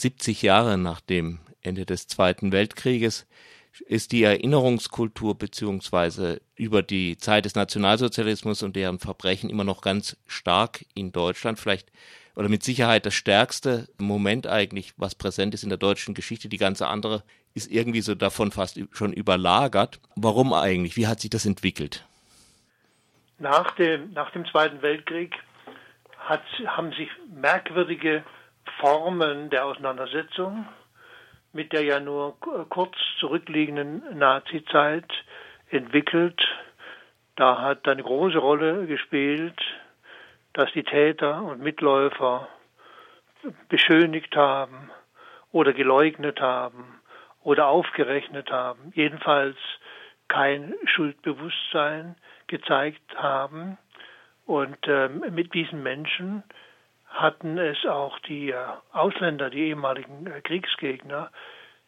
70 Jahre nach dem Ende des Zweiten Weltkrieges ist die Erinnerungskultur beziehungsweise über die Zeit des Nationalsozialismus und deren Verbrechen immer noch ganz stark in Deutschland. Vielleicht oder mit Sicherheit das stärkste Moment eigentlich, was präsent ist in der deutschen Geschichte. Die ganze andere ist irgendwie so davon fast schon überlagert. Warum eigentlich? Wie hat sich das entwickelt? Nach dem, nach dem Zweiten Weltkrieg hat, haben sich merkwürdige Formen der Auseinandersetzung mit der ja nur kurz zurückliegenden Nazizeit entwickelt. Da hat eine große Rolle gespielt, dass die Täter und Mitläufer beschönigt haben oder geleugnet haben oder aufgerechnet haben, jedenfalls kein Schuldbewusstsein gezeigt haben. Und äh, mit diesen Menschen hatten es auch die äh, Ausländer, die ehemaligen äh, Kriegsgegner,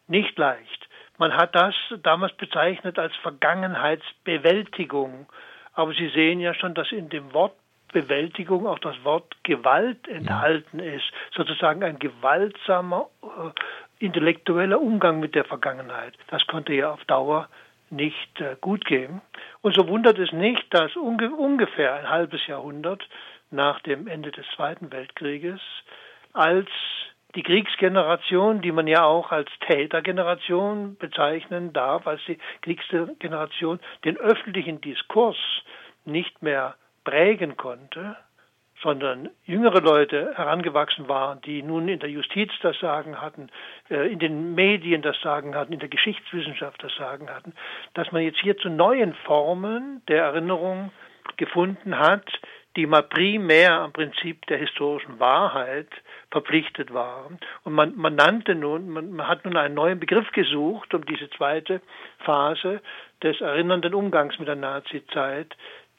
nicht leicht. Man hat das damals bezeichnet als Vergangenheitsbewältigung. Aber Sie sehen ja schon, dass in dem Wort Bewältigung auch das Wort Gewalt enthalten ist. Sozusagen ein gewaltsamer äh, intellektueller Umgang mit der Vergangenheit. Das konnte ja auf Dauer nicht äh, gut gehen. Und so wundert es nicht, dass unge ungefähr ein halbes Jahrhundert nach dem Ende des Zweiten Weltkrieges, als die Kriegsgeneration, die man ja auch als Tätergeneration bezeichnen darf, als die Kriegsgeneration den öffentlichen Diskurs nicht mehr prägen konnte, sondern jüngere Leute herangewachsen waren, die nun in der Justiz das Sagen hatten, äh, in den Medien das Sagen hatten, in der Geschichtswissenschaft das Sagen hatten, dass man jetzt hier zu neuen Formen der Erinnerung gefunden hat, die mal primär am Prinzip der historischen Wahrheit verpflichtet waren. Und man, man nannte nun, man, man hat nun einen neuen Begriff gesucht, um diese zweite Phase des erinnernden Umgangs mit der Nazizeit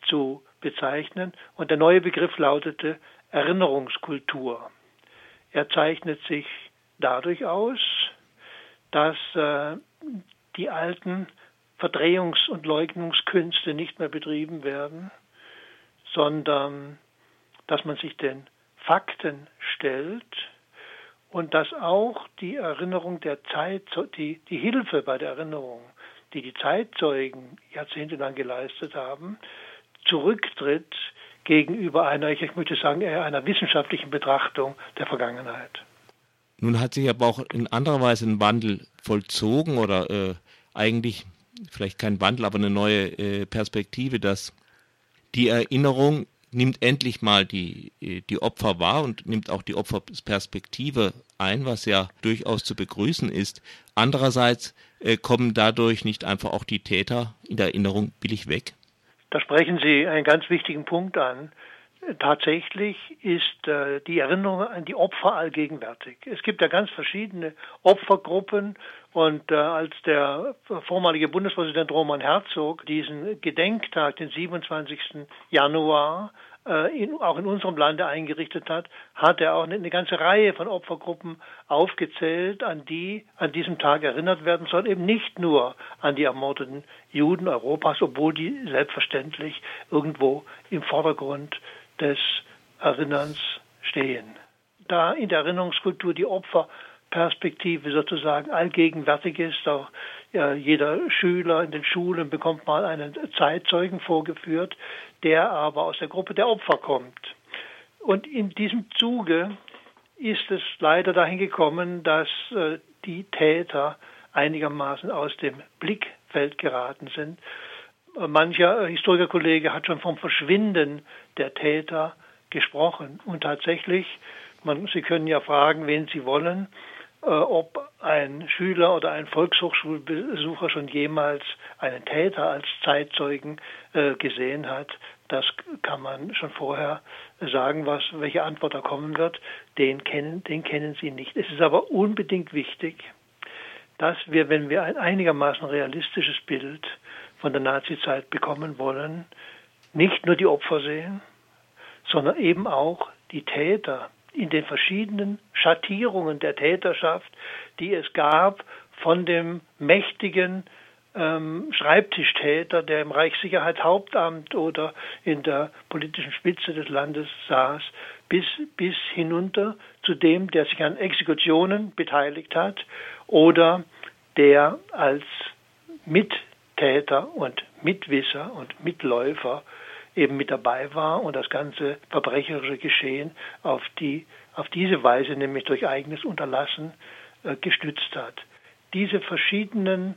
zu bezeichnen. Und der neue Begriff lautete Erinnerungskultur. Er zeichnet sich dadurch aus, dass äh, die alten Verdrehungs- und Leugnungskünste nicht mehr betrieben werden, sondern dass man sich den Fakten stellt und dass auch die Erinnerung der Zeit, die, die Hilfe bei der Erinnerung, die die Zeitzeugen jahrzehntelang geleistet haben, zurücktritt gegenüber einer, ich möchte sagen, eher einer wissenschaftlichen Betrachtung der Vergangenheit. Nun hat sich aber auch in anderer Weise ein Wandel vollzogen oder äh, eigentlich vielleicht kein Wandel, aber eine neue äh, Perspektive, dass die Erinnerung nimmt endlich mal die, die Opfer wahr und nimmt auch die Opferperspektive ein, was ja durchaus zu begrüßen ist. Andererseits äh, kommen dadurch nicht einfach auch die Täter in der Erinnerung billig weg? Da sprechen Sie einen ganz wichtigen Punkt an. Tatsächlich ist äh, die Erinnerung an die Opfer allgegenwärtig. Es gibt ja ganz verschiedene Opfergruppen und äh, als der vormalige Bundespräsident Roman Herzog diesen Gedenktag, den 27. Januar, äh, in, auch in unserem Lande eingerichtet hat, hat er auch eine, eine, ganze Reihe von Opfergruppen aufgezählt, an die an diesem Tag erinnert werden soll, eben nicht nur an die ermordeten Juden Europas, obwohl die selbstverständlich irgendwo im Vordergrund des Erinnerns stehen. Da in der Erinnerungskultur die Opferperspektive sozusagen allgegenwärtig ist, auch jeder Schüler in den Schulen bekommt mal einen Zeitzeugen vorgeführt, der aber aus der Gruppe der Opfer kommt. Und in diesem Zuge ist es leider dahin gekommen, dass äh, die Täter einigermaßen aus dem Blickfeld geraten sind mancher Historikerkollege hat schon vom Verschwinden der Täter gesprochen. Und tatsächlich, man, Sie können ja fragen, wen Sie wollen, äh, ob ein Schüler oder ein Volkshochschulbesucher schon jemals einen Täter als Zeitzeugen äh, gesehen hat. Das kann man schon vorher sagen, was, welche Antwort da kommen wird. Den kennen, den kennen Sie nicht. Es ist aber unbedingt wichtig, dass wir, wenn wir ein einigermaßen realistisches Bild von der Nazizeit bekommen wollen, nicht nur die Opfer sehen, sondern eben auch die Täter in den verschiedenen Schattierungen der Täterschaft, die es gab von dem mächtigen ähm, Schreibtischtäter, der im Reichssicherheitshauptamt oder in der politischen Spitze des Landes saß, bis, bis hinunter zu dem, der sich an Exekutionen beteiligt hat oder der als Mittäter und Mitwisser und Mitläufer eben mit dabei war und das ganze verbrecherische Geschehen auf die auf diese Weise, nämlich durch eigenes Unterlassen, äh, gestützt hat. Diese verschiedenen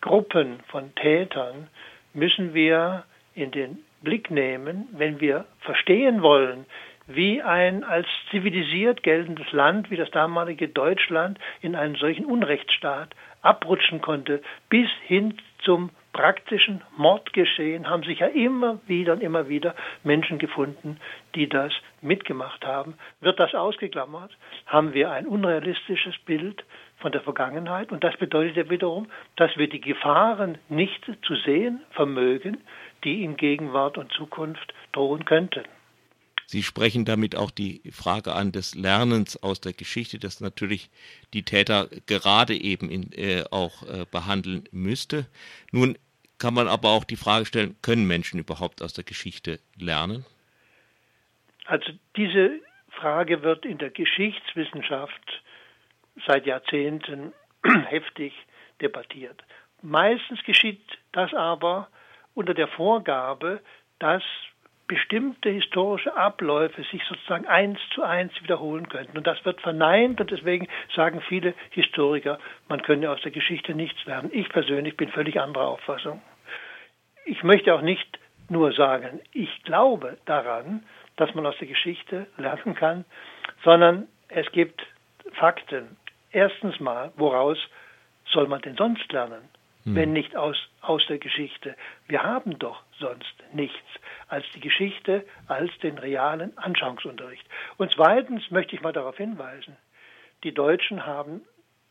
Gruppen von Tätern müssen wir in den Blick nehmen, wenn wir verstehen wollen, wie ein als zivilisiert geltendes Land wie das damalige Deutschland in einen solchen Unrechtsstaat abrutschen konnte, bis hin zum praktischen Mordgeschehen haben sich ja immer wieder und immer wieder Menschen gefunden, die das mitgemacht haben. Wird das ausgeklammert, haben wir ein unrealistisches Bild von der Vergangenheit und das bedeutet ja wiederum, dass wir die Gefahren nicht zu sehen vermögen, die in Gegenwart und Zukunft drohen könnten. Sie sprechen damit auch die Frage an des Lernens aus der Geschichte, das natürlich die Täter gerade eben in, äh, auch äh, behandeln müsste. Nun kann man aber auch die Frage stellen, können Menschen überhaupt aus der Geschichte lernen? Also diese Frage wird in der Geschichtswissenschaft seit Jahrzehnten heftig debattiert. Meistens geschieht das aber unter der Vorgabe, dass bestimmte historische Abläufe sich sozusagen eins zu eins wiederholen könnten. Und das wird verneint und deswegen sagen viele Historiker, man könne aus der Geschichte nichts lernen. Ich persönlich bin völlig anderer Auffassung. Ich möchte auch nicht nur sagen, ich glaube daran, dass man aus der Geschichte lernen kann, sondern es gibt Fakten. Erstens mal, woraus soll man denn sonst lernen? Hm. wenn nicht aus, aus der Geschichte. Wir haben doch sonst nichts als die Geschichte, als den realen Anschauungsunterricht. Und zweitens möchte ich mal darauf hinweisen, die Deutschen haben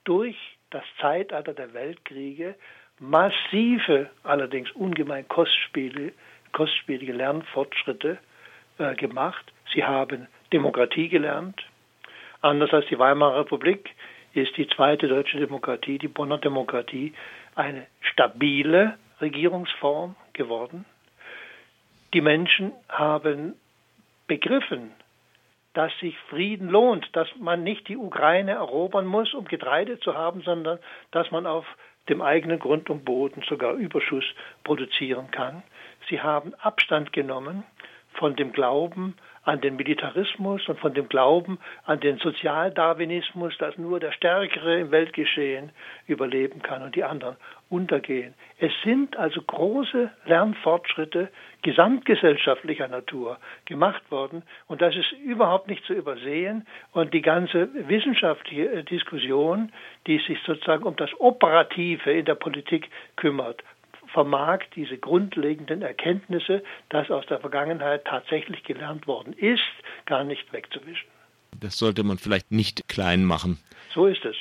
durch das Zeitalter der Weltkriege massive, allerdings ungemein kostspielige, kostspielige Lernfortschritte äh, gemacht. Sie haben Demokratie gelernt. Anders als die Weimarer Republik ist die zweite deutsche Demokratie, die Bonner Demokratie, eine stabile Regierungsform geworden. Die Menschen haben begriffen, dass sich Frieden lohnt, dass man nicht die Ukraine erobern muss, um Getreide zu haben, sondern dass man auf dem eigenen Grund und Boden sogar Überschuss produzieren kann. Sie haben Abstand genommen von dem Glauben an den Militarismus und von dem Glauben an den Sozialdarwinismus, dass nur der Stärkere im Weltgeschehen überleben kann und die anderen untergehen. Es sind also große Lernfortschritte gesamtgesellschaftlicher Natur gemacht worden und das ist überhaupt nicht zu übersehen und die ganze wissenschaftliche Diskussion, die sich sozusagen um das Operative in der Politik kümmert, vermag diese grundlegenden Erkenntnisse, dass aus der Vergangenheit tatsächlich gelernt worden ist, gar nicht wegzuwischen. Das sollte man vielleicht nicht klein machen. So ist es.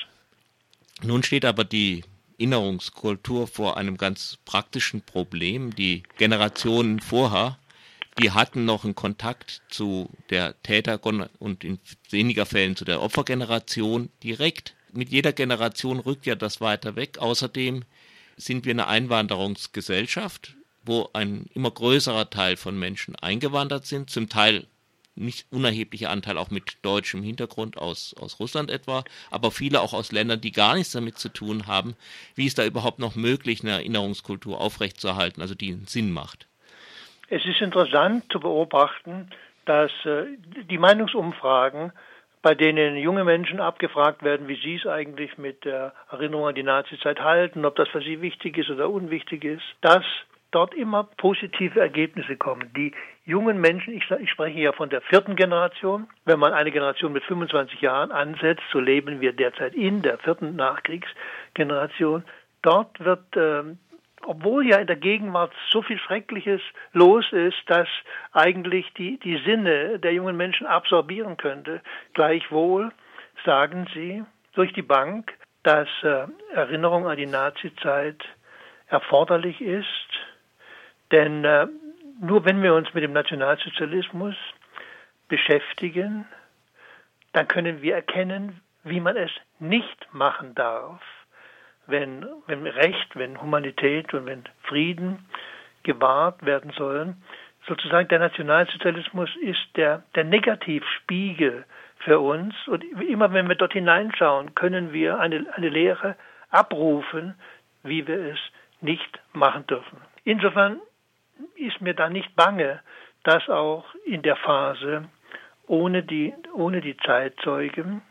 Nun steht aber die Erinnerungskultur vor einem ganz praktischen Problem. Die Generationen vorher, die hatten noch einen Kontakt zu der Täter- und in weniger Fällen zu der Opfergeneration direkt. Mit jeder Generation rückt ja das weiter weg. Außerdem sind wir eine Einwanderungsgesellschaft, wo ein immer größerer Teil von Menschen eingewandert sind, zum Teil nicht unerheblicher Anteil auch mit deutschem Hintergrund aus, aus Russland etwa, aber viele auch aus Ländern, die gar nichts damit zu tun haben. Wie ist da überhaupt noch möglich, eine Erinnerungskultur aufrechtzuerhalten, also die einen Sinn macht? Es ist interessant zu beobachten, dass äh, die Meinungsumfragen bei denen junge Menschen abgefragt werden, wie sie es eigentlich mit der Erinnerung an die Nazizeit halten, ob das für sie wichtig ist oder unwichtig ist, dass dort immer positive Ergebnisse kommen. Die jungen Menschen, ich, ich, spreche ja von der vierten Generation, wenn man eine Generation mit 25 Jahren ansetzt, so leben wir derzeit in der vierten Nachkriegsgeneration, dort wird ähm, obwohl ja in der Gegenwart so viel Schreckliches los ist, dass eigentlich die, die Sinne der jungen Menschen absorbieren könnte, gleichwohl sagen sie durch die Bank, dass äh, Erinnerung an die Nazizeit erforderlich ist, denn äh, nur wenn wir uns mit dem Nationalsozialismus beschäftigen, dann können wir erkennen, wie man es nicht machen darf wenn, wenn Recht, wenn Humanität und wenn Frieden gewahrt werden sollen, sozusagen der Nationalsozialismus ist der, der Negativspiegel für uns. Und immer wenn wir dort hineinschauen, können wir eine, eine Lehre abrufen, wie wir es nicht machen dürfen. Insofern ist mir da nicht bange, dass auch in der Phase ohne die, ohne die Zeitzeugen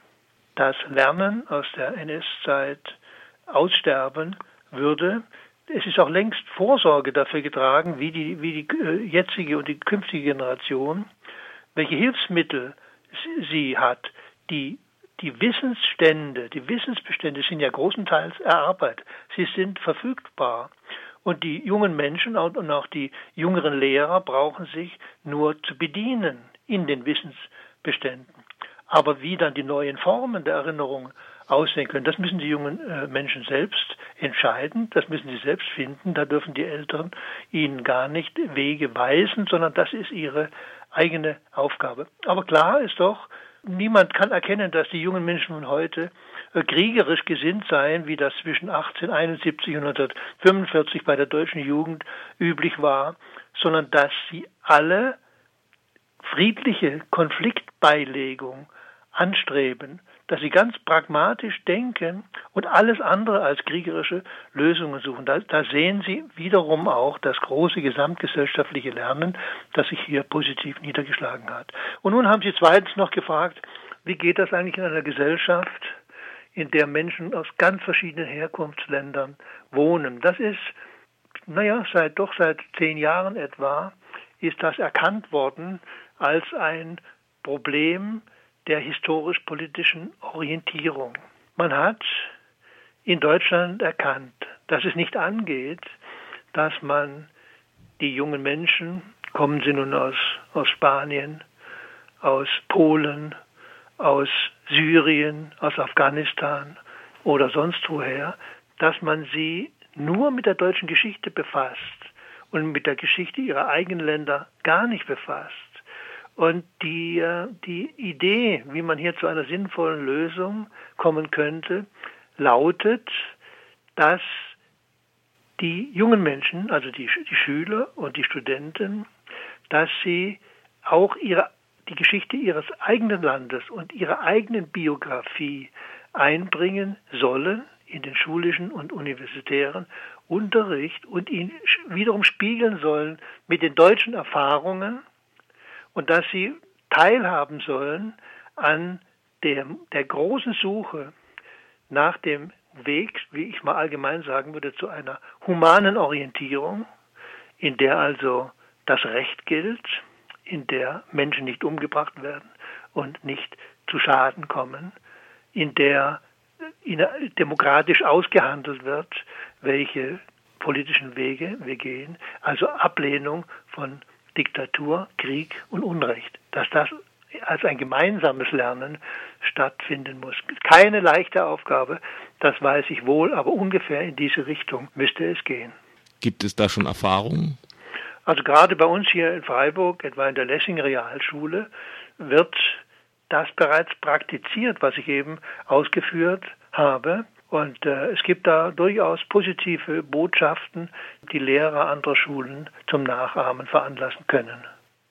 das Lernen aus der NS-Zeit aussterben würde. Es ist auch längst Vorsorge dafür getragen, wie die, wie die äh, jetzige und die künftige Generation, welche Hilfsmittel sie hat, die die Wissensstände, die Wissensbestände sind ja großenteils erarbeitet. Sie sind verfügbar. Und die jungen Menschen und auch die jüngeren Lehrer brauchen sich nur zu bedienen in den Wissensbeständen. Aber wie dann die neuen Formen der Erinnerung aussehen können, das müssen die jungen äh, Menschen selbst entscheiden, das müssen sie selbst finden, da dürfen die Eltern ihnen gar nicht Wege weisen, sondern das ist ihre eigene Aufgabe. Aber klar ist doch, niemand kann erkennen, dass die jungen Menschen von heute äh, kriegerisch gesinnt seien, wie das zwischen 1871 und 1945 bei der deutschen Jugend üblich war, sondern dass sie alle friedliche Konfliktbeilegung anstreben, dass sie ganz pragmatisch denken und alles andere als kriegerische Lösungen suchen. Da, da, sehen Sie wiederum auch das große gesamtgesellschaftliche Lernen, das sich hier positiv niedergeschlagen hat. Und nun haben Sie zweitens noch gefragt, wie geht das eigentlich in einer Gesellschaft, in der Menschen aus ganz verschiedenen Herkunftsländern wohnen? Das ist, naja, seit doch seit zehn Jahren etwa, ist das erkannt worden als ein Problem der historisch-politischen Orientierung. Man hat in Deutschland erkannt, dass es nicht angeht, dass man die jungen Menschen, kommen sie nun aus, aus Spanien, aus Polen, aus Syrien, aus Afghanistan oder sonst woher, dass man sie nur mit der deutschen Geschichte befasst und mit der Geschichte ihrer eigenen Länder gar nicht befasst. Und die, äh, die Idee, wie man hier zu einer sinnvollen Lösung kommen könnte, lautet, dass die jungen Menschen, also die, die Schüler und die Studenten, dass sie auch ihre, die Geschichte ihres eigenen Landes und ihre eigenen Biografie einbringen sollen in den schulischen und universitären Unterricht und ihn wiederum spiegeln sollen mit den deutschen Erfahrungen und dass sie teilhaben sollen an der, der großen Suche nach dem Weg, wie ich mal allgemein sagen würde, zu einer humanen Orientierung, in der also das Recht gilt, in der Menschen nicht umgebracht werden und nicht zu Schaden kommen, in der demokratisch ausgehandelt wird, welche politischen Wege wir gehen, also Ablehnung von Diktatur, Krieg und Unrecht. Dass das als ein gemeinsames Lernen stattfinden muss. Keine leichte Aufgabe, das weiß ich wohl, aber ungefähr in diese Richtung müsste es gehen. Gibt es da schon Erfahrungen? Also gerade bei uns hier in Freiburg, etwa in der Lessing Realschule, wird das bereits praktiziert, was ich eben ausgeführt habe. Und äh, es gibt da durchaus positive Botschaften, die Lehrer anderer Schulen zum Nachahmen veranlassen können.